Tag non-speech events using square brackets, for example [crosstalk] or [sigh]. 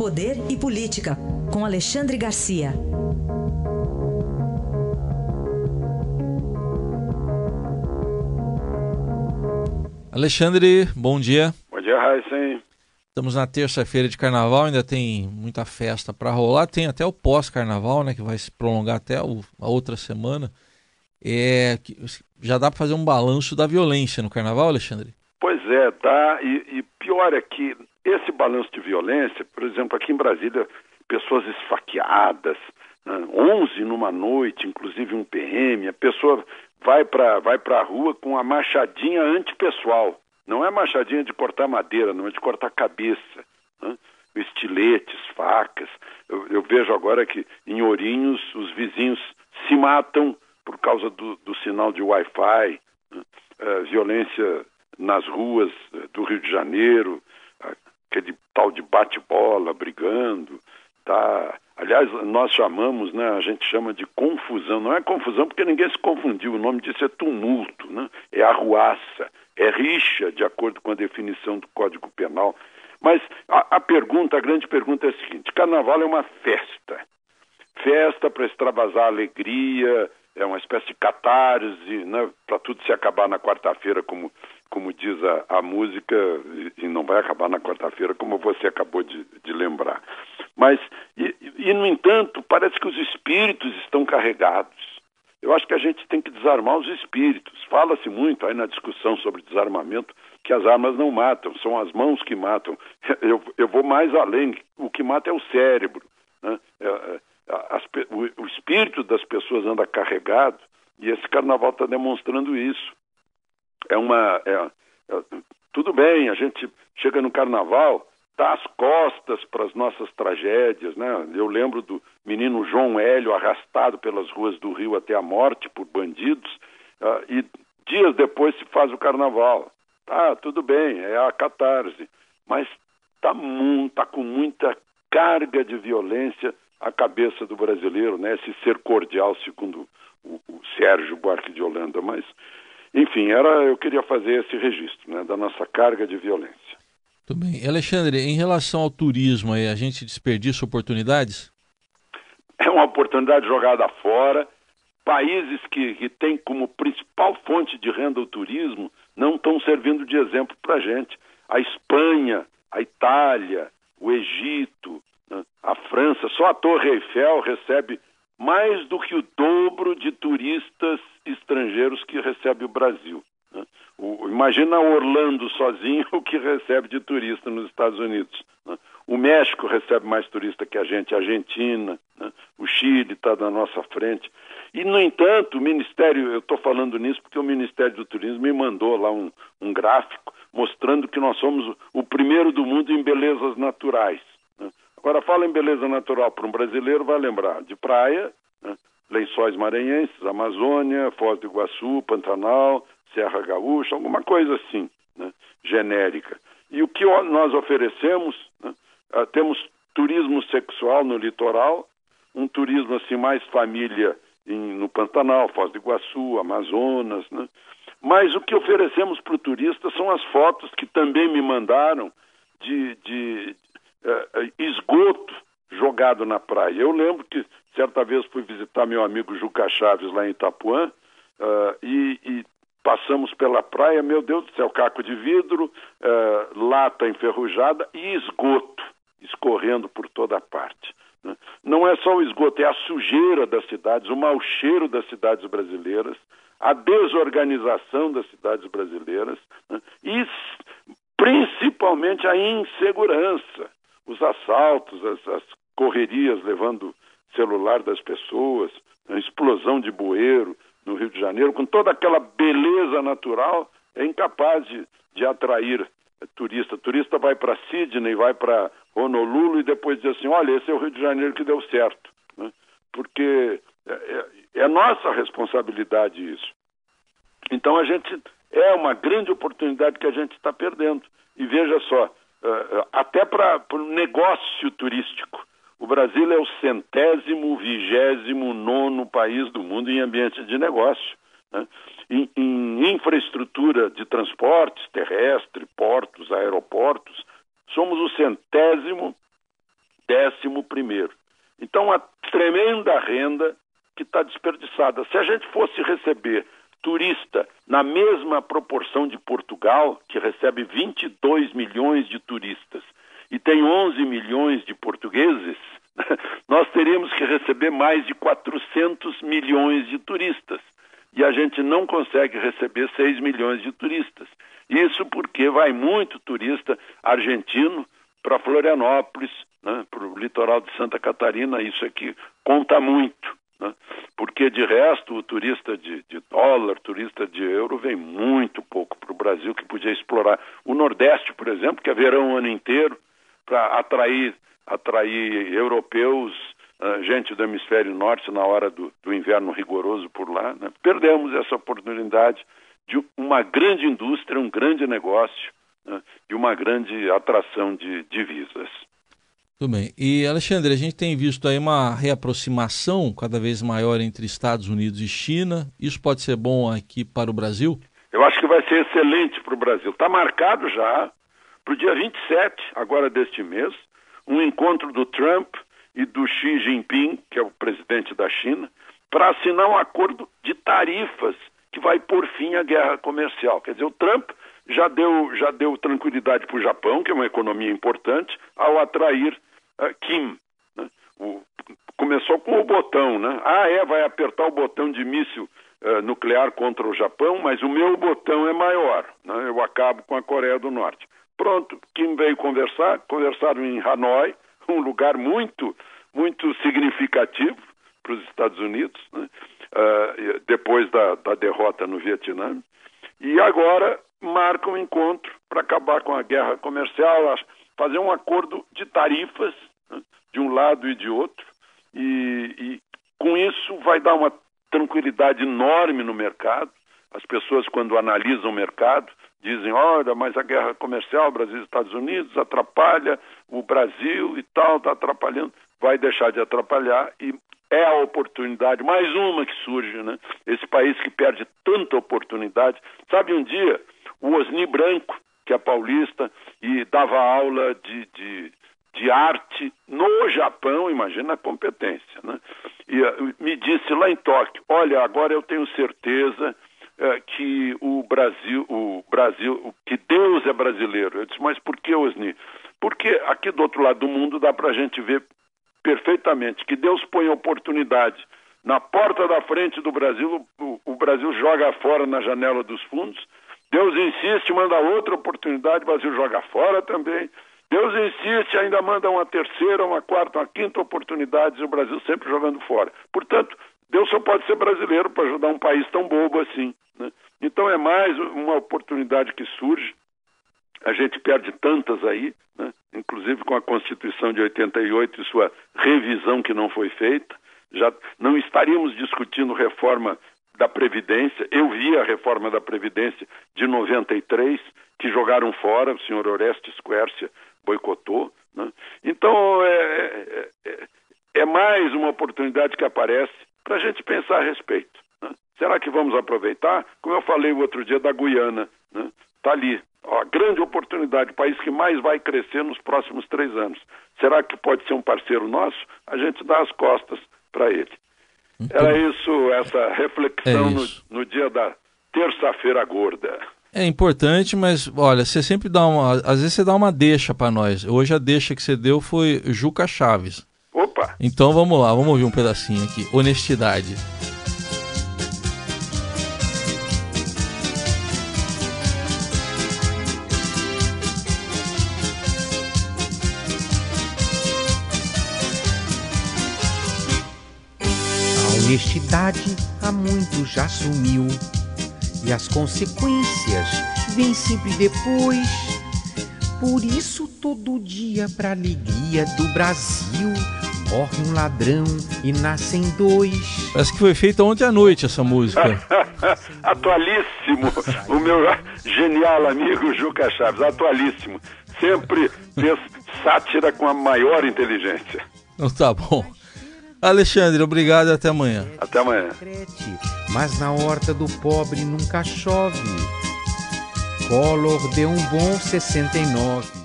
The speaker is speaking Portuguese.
Poder e Política, com Alexandre Garcia. Alexandre, bom dia. Bom dia, Raíssen. Estamos na terça-feira de carnaval, ainda tem muita festa para rolar, tem até o pós-carnaval, né, que vai se prolongar até o, a outra semana. É, já dá para fazer um balanço da violência no carnaval, Alexandre? Pois é, tá. E, e pior é que esse balanço de violência, por exemplo, aqui em Brasília, pessoas esfaqueadas, né, 11 numa noite, inclusive um PM, a pessoa vai para vai a rua com a machadinha antipessoal. Não é machadinha de cortar madeira, não é de cortar cabeça. Né? Estiletes, facas. Eu, eu, vejo agora que em Ourinhos os vizinhos se matam por causa do, do sinal de Wi-Fi, né? é, violência nas ruas é, do Rio de Janeiro, aquele tal de bate-bola brigando, tá? Aliás, nós chamamos, né, a gente chama de confusão. Não é confusão porque ninguém se confundiu, o nome disso é tumulto, né? é arruaça, é rixa, de acordo com a definição do Código Penal. Mas a, a pergunta, a grande pergunta é a seguinte: carnaval é uma festa. Festa para extravasar alegria, é uma espécie de catarse, né, para tudo se acabar na quarta-feira, como como diz a, a música, e, não vai acabar na quarta-feira, como você acabou de, de lembrar. Mas, e, e, no entanto, parece que os espíritos estão carregados. Eu acho que a gente tem que desarmar os espíritos. Fala-se muito aí na discussão sobre desarmamento que as armas não matam, são as mãos que matam. [laughs] Eu, eu vou mais além, o que mata é o cérebro. Né? É, é, as, o, o espírito das pessoas anda carregado e esse carnaval está demonstrando isso é uma. É, é, tudo bem, a gente chega no carnaval, dá as costas para as nossas tragédias, né? Eu lembro do menino João Hélio arrastado pelas ruas do Rio até a morte por bandidos, uh, e dias depois se faz o carnaval. Tá, tudo bem, é a catarse, mas está tá com muita carga de violência a cabeça do brasileiro, né? Esse ser cordial, segundo o, o Sérgio Buarque de Holanda, mas enfim, era, eu queria fazer esse registro né, da nossa carga de violência. Muito bem. Alexandre, em relação ao turismo, a gente desperdiça oportunidades? É uma oportunidade jogada fora. Países que, que têm como principal fonte de renda o turismo não estão servindo de exemplo para a gente. A Espanha, a Itália, o Egito, a França, só a Torre Eiffel recebe mais do que o dobro de turistas estrangeiros que recebe o Brasil. Né? O, imagina Orlando sozinho [laughs] o que recebe de turista nos Estados Unidos. Né? O México recebe mais turista que a gente, a Argentina, né? o Chile está na nossa frente. E, no entanto, o Ministério, eu estou falando nisso porque o Ministério do Turismo me mandou lá um, um gráfico mostrando que nós somos o primeiro do mundo em belezas naturais. Agora, fala em beleza natural para um brasileiro, vai lembrar de praia, né? lençóis maranhenses, Amazônia, Foz do Iguaçu, Pantanal, Serra Gaúcha, alguma coisa assim, né? genérica. E o que nós oferecemos, né? uh, temos turismo sexual no litoral, um turismo assim mais família em, no Pantanal, Foz do Iguaçu, Amazonas, né? Mas o que oferecemos para o turista são as fotos que também me mandaram de, de, uh, esgoto jogado na praia. Eu lembro que certa vez fui visitar meu amigo Juca Chaves lá em Itapuã uh, e, e, passamos pela praia, meu Deus do céu, caco de vidro, uh, lata enferrujada e esgoto escorrendo por toda parte. Né? Não é só o esgoto, é a sujeira das cidades, o mau cheiro das cidades brasileiras, a desorganização das cidades brasileiras né? e principalmente a insegurança os assaltos, as, as correrias levando celular das pessoas, a explosão de bueiro no Rio de Janeiro, com toda aquela beleza natural, é incapaz de, de atrair turista. turista vai para Sydney, vai para Honolulu e depois diz assim: olha, esse é o Rio de Janeiro que deu certo. Né? Porque é, é, é nossa responsabilidade isso. Então a gente é uma grande oportunidade que a gente está perdendo. E veja só, até para o negócio turístico. O Brasil é o centésimo, vigésimo nono país do mundo em ambiente de negócio. Né? Em, em infraestrutura de transportes terrestre, portos, aeroportos, somos o centésimo décimo primeiro. Então, uma tremenda renda que está desperdiçada. Se a gente fosse receber turista na mesma proporção de Portugal, que recebe 22 milhões de turistas, e tem 11 milhões de portugueses, [laughs] nós teríamos que receber mais de 400 milhões de turistas. E a gente não consegue receber 6 milhões de turistas. Isso porque vai muito turista argentino para Florianópolis, né, para o litoral de Santa Catarina, isso aqui conta muito. Né? Porque de resto o turista de, de, dólar, turista de euro vem muito pouco para o Brasil que podia explorar o Nordeste, por exemplo, que é verão o ano inteiro, para atrair, atrair europeus, uh, gente do hemisfério norte na hora do, do inverno rigoroso por lá. Né? Perdemos essa oportunidade de uma grande indústria, um grande negócio, né? de uma grande atração de divisas. Tudo bem. E, Alexandre, a gente tem visto aí uma reaproximação cada vez maior entre Estados Unidos e China. Isso pode ser bom aqui para o Brasil? Eu acho que vai ser excelente para o Brasil. Está marcado já para o dia 27, agora deste mês, um encontro do Trump e do Xi Jinping, que é o presidente da China, para assinar um acordo de tarifas que vai pôr fim à guerra comercial. Quer dizer, o Trump já deu, já deu tranquilidade para o Japão, que é uma economia importante, ao atrair uh, Kim. Né? O, começou com o botão, né? Ah, é, vai apertar o botão de míssil uh, nuclear contra o Japão, mas o meu botão é maior. Né? Eu acabo com a Coreia do Norte. Pronto, Kim veio conversar, conversaram em Hanoi, [laughs] um lugar muito, muito significativo para os Estados Unidos, né? uh, depois da, da derrota no Vietnã. E agora marca um encontro para acabar com a guerra comercial, fazer um acordo de tarifas de um lado e de outro, e, e com isso vai dar uma tranquilidade enorme no mercado. As pessoas, quando analisam o mercado, dizem: olha, mas a guerra comercial Brasil e Estados Unidos atrapalha o Brasil e tal, está atrapalhando. Vai deixar de atrapalhar e é a oportunidade, mais uma que surge, né? Esse país que perde tanta oportunidade. Sabe, um dia o Osni Branco, que é paulista, e dava aula de, de, de arte no Japão, imagina a competência, né? E uh, me disse lá em Tóquio, olha, agora eu tenho certeza uh, que o Brasil, o Brasil, que Deus é brasileiro. Eu disse, mas por que, Osni? Porque aqui do outro lado do mundo dá para a gente ver perfeitamente que Deus põe oportunidade na porta da frente do Brasil, o, o Brasil joga fora na janela dos fundos, Deus insiste, manda outra oportunidade, o Brasil joga fora também. Deus insiste, ainda manda uma terceira, uma quarta, uma quinta oportunidade, e o Brasil sempre jogando fora. Portanto, Deus só pode ser brasileiro para ajudar um país tão bobo assim. Né? Então é mais uma oportunidade que surge. A gente perde tantas aí, né? inclusive com a Constituição de 88 e sua revisão que não foi feita. Já não estaríamos discutindo reforma da Previdência. Eu vi a reforma da Previdência de 93, que jogaram fora, o senhor Orestes Quercia boicotou. Né? Então, é, é, é, é, mais uma oportunidade que aparece para a gente pensar a respeito. Né? Será que vamos aproveitar? Como eu falei o outro dia da Guiana, está né? Tá ali. Ó, grande oportunidade, o país que mais vai crescer nos próximos três anos. Será que pode ser um parceiro nosso? A gente dá as costas para ele. Era isso, essa reflexão é isso. No, no dia da terça-feira gorda. É importante, mas olha, você sempre dá uma. Às vezes você dá uma deixa para nós. Hoje a deixa que você deu foi Juca Chaves. Opa! Então vamos lá, vamos ouvir um pedacinho aqui. Honestidade. honestidade há muito já sumiu e as consequências vêm sempre depois. Por isso, todo dia, pra alegria do Brasil, morre um ladrão e nascem dois. Parece que foi feita ontem à noite essa música. [laughs] atualíssimo. O meu genial amigo Juca Chaves, atualíssimo. Sempre fez sátira com a maior inteligência. Então tá bom. Alexandre, obrigado e até amanhã. Até amanhã. Mas na horta do pobre nunca chove. Collor deu um bom 69.